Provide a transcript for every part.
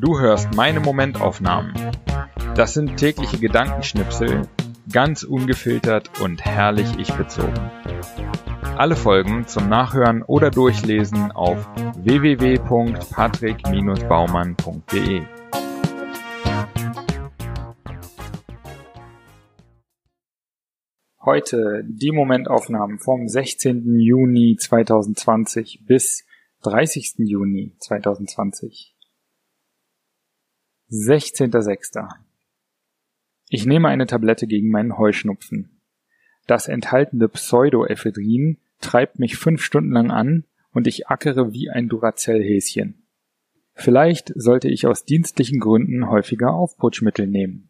Du hörst meine Momentaufnahmen. Das sind tägliche Gedankenschnipsel, ganz ungefiltert und herrlich ich bezogen. Alle Folgen zum Nachhören oder Durchlesen auf www.patrick-baumann.de. Heute die Momentaufnahmen vom 16. Juni 2020 bis 30. Juni 2020. 16.06. Ich nehme eine Tablette gegen meinen Heuschnupfen. Das enthaltene Pseudoephedrin treibt mich fünf Stunden lang an und ich ackere wie ein Duracell-Häschen. Vielleicht sollte ich aus dienstlichen Gründen häufiger Aufputschmittel nehmen.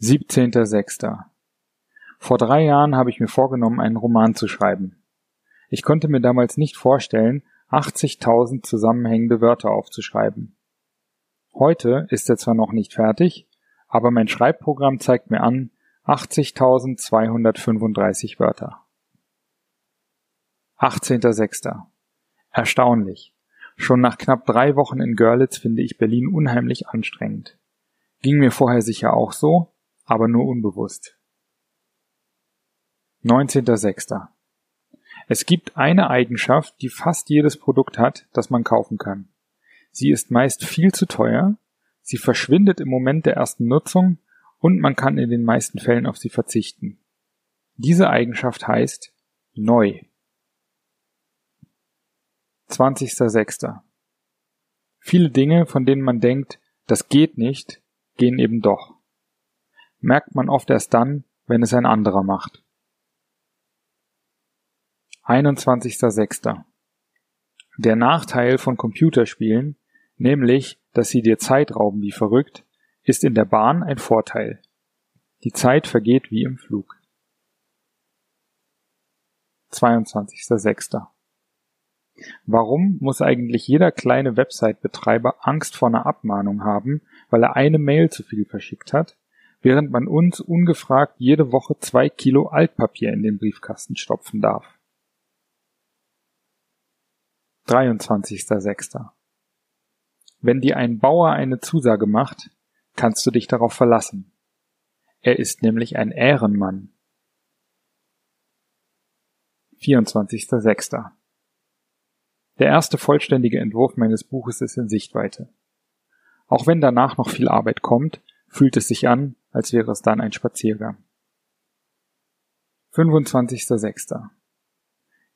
17.06. Vor drei Jahren habe ich mir vorgenommen, einen Roman zu schreiben. Ich konnte mir damals nicht vorstellen, 80.000 zusammenhängende Wörter aufzuschreiben. Heute ist er zwar noch nicht fertig, aber mein Schreibprogramm zeigt mir an 80.235 Wörter. 18.06. Erstaunlich. Schon nach knapp drei Wochen in Görlitz finde ich Berlin unheimlich anstrengend. Ging mir vorher sicher auch so, aber nur unbewusst. 19.06. Es gibt eine Eigenschaft, die fast jedes Produkt hat, das man kaufen kann. Sie ist meist viel zu teuer, sie verschwindet im Moment der ersten Nutzung und man kann in den meisten Fällen auf sie verzichten. Diese Eigenschaft heißt neu. 20.06. Viele Dinge, von denen man denkt, das geht nicht, gehen eben doch merkt man oft erst dann, wenn es ein anderer macht. 21.06. Der Nachteil von Computerspielen, nämlich, dass sie dir Zeit rauben wie verrückt, ist in der Bahn ein Vorteil. Die Zeit vergeht wie im Flug. 22.06. Warum muss eigentlich jeder kleine Website-Betreiber Angst vor einer Abmahnung haben, weil er eine Mail zu viel verschickt hat? während man uns ungefragt jede Woche zwei Kilo Altpapier in den Briefkasten stopfen darf. 23.06. Wenn dir ein Bauer eine Zusage macht, kannst du dich darauf verlassen. Er ist nämlich ein Ehrenmann. 24.06. Der erste vollständige Entwurf meines Buches ist in Sichtweite. Auch wenn danach noch viel Arbeit kommt, fühlt es sich an, als wäre es dann ein Spaziergang. 25.06.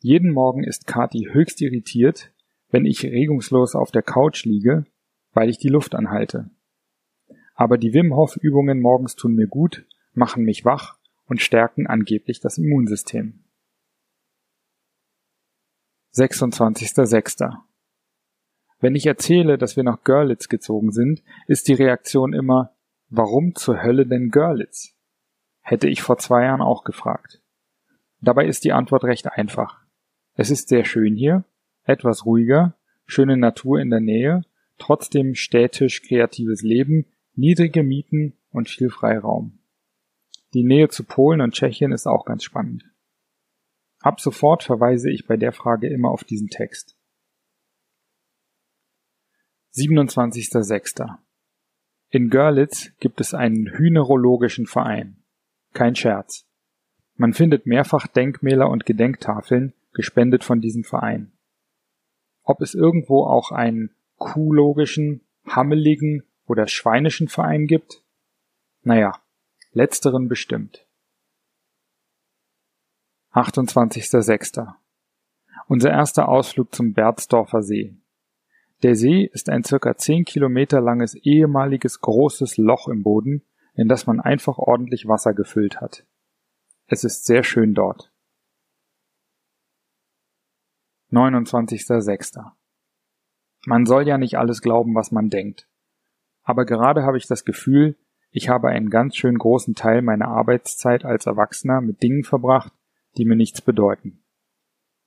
Jeden Morgen ist Kati höchst irritiert, wenn ich regungslos auf der Couch liege, weil ich die Luft anhalte. Aber die Wim Hof Übungen morgens tun mir gut, machen mich wach und stärken angeblich das Immunsystem. 26.06. Wenn ich erzähle, dass wir nach Görlitz gezogen sind, ist die Reaktion immer, Warum zur Hölle denn Görlitz? Hätte ich vor zwei Jahren auch gefragt. Dabei ist die Antwort recht einfach. Es ist sehr schön hier, etwas ruhiger, schöne Natur in der Nähe, trotzdem städtisch kreatives Leben, niedrige Mieten und viel Freiraum. Die Nähe zu Polen und Tschechien ist auch ganz spannend. Ab sofort verweise ich bei der Frage immer auf diesen Text. 27.06. In Görlitz gibt es einen hühnerologischen Verein. Kein Scherz. Man findet mehrfach Denkmäler und Gedenktafeln, gespendet von diesem Verein. Ob es irgendwo auch einen kuhlogischen, hammeligen oder schweinischen Verein gibt? Naja, letzteren bestimmt. 28.06. Unser erster Ausflug zum Berzdorfer See. Der See ist ein circa zehn Kilometer langes ehemaliges großes Loch im Boden, in das man einfach ordentlich Wasser gefüllt hat. Es ist sehr schön dort. 29.06. Man soll ja nicht alles glauben, was man denkt. Aber gerade habe ich das Gefühl, ich habe einen ganz schön großen Teil meiner Arbeitszeit als Erwachsener mit Dingen verbracht, die mir nichts bedeuten.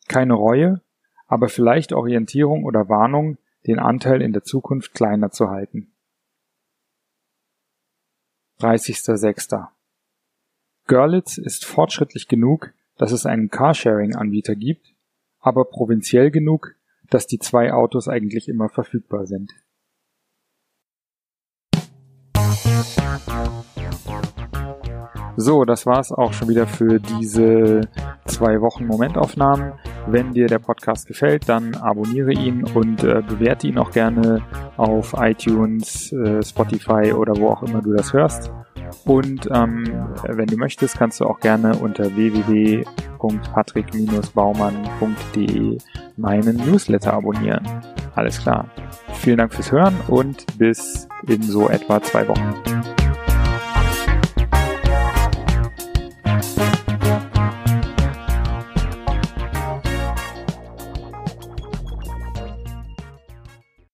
Keine Reue, aber vielleicht Orientierung oder Warnung, den Anteil in der Zukunft kleiner zu halten. 30.06. Görlitz ist fortschrittlich genug, dass es einen Carsharing-Anbieter gibt, aber provinziell genug, dass die zwei Autos eigentlich immer verfügbar sind. So, das war's auch schon wieder für diese zwei Wochen Momentaufnahmen. Wenn dir der Podcast gefällt, dann abonniere ihn und äh, bewerte ihn auch gerne auf iTunes, äh, Spotify oder wo auch immer du das hörst. Und ähm, wenn du möchtest, kannst du auch gerne unter www.patrick-baumann.de meinen Newsletter abonnieren. Alles klar. Vielen Dank fürs Hören und bis in so etwa zwei Wochen.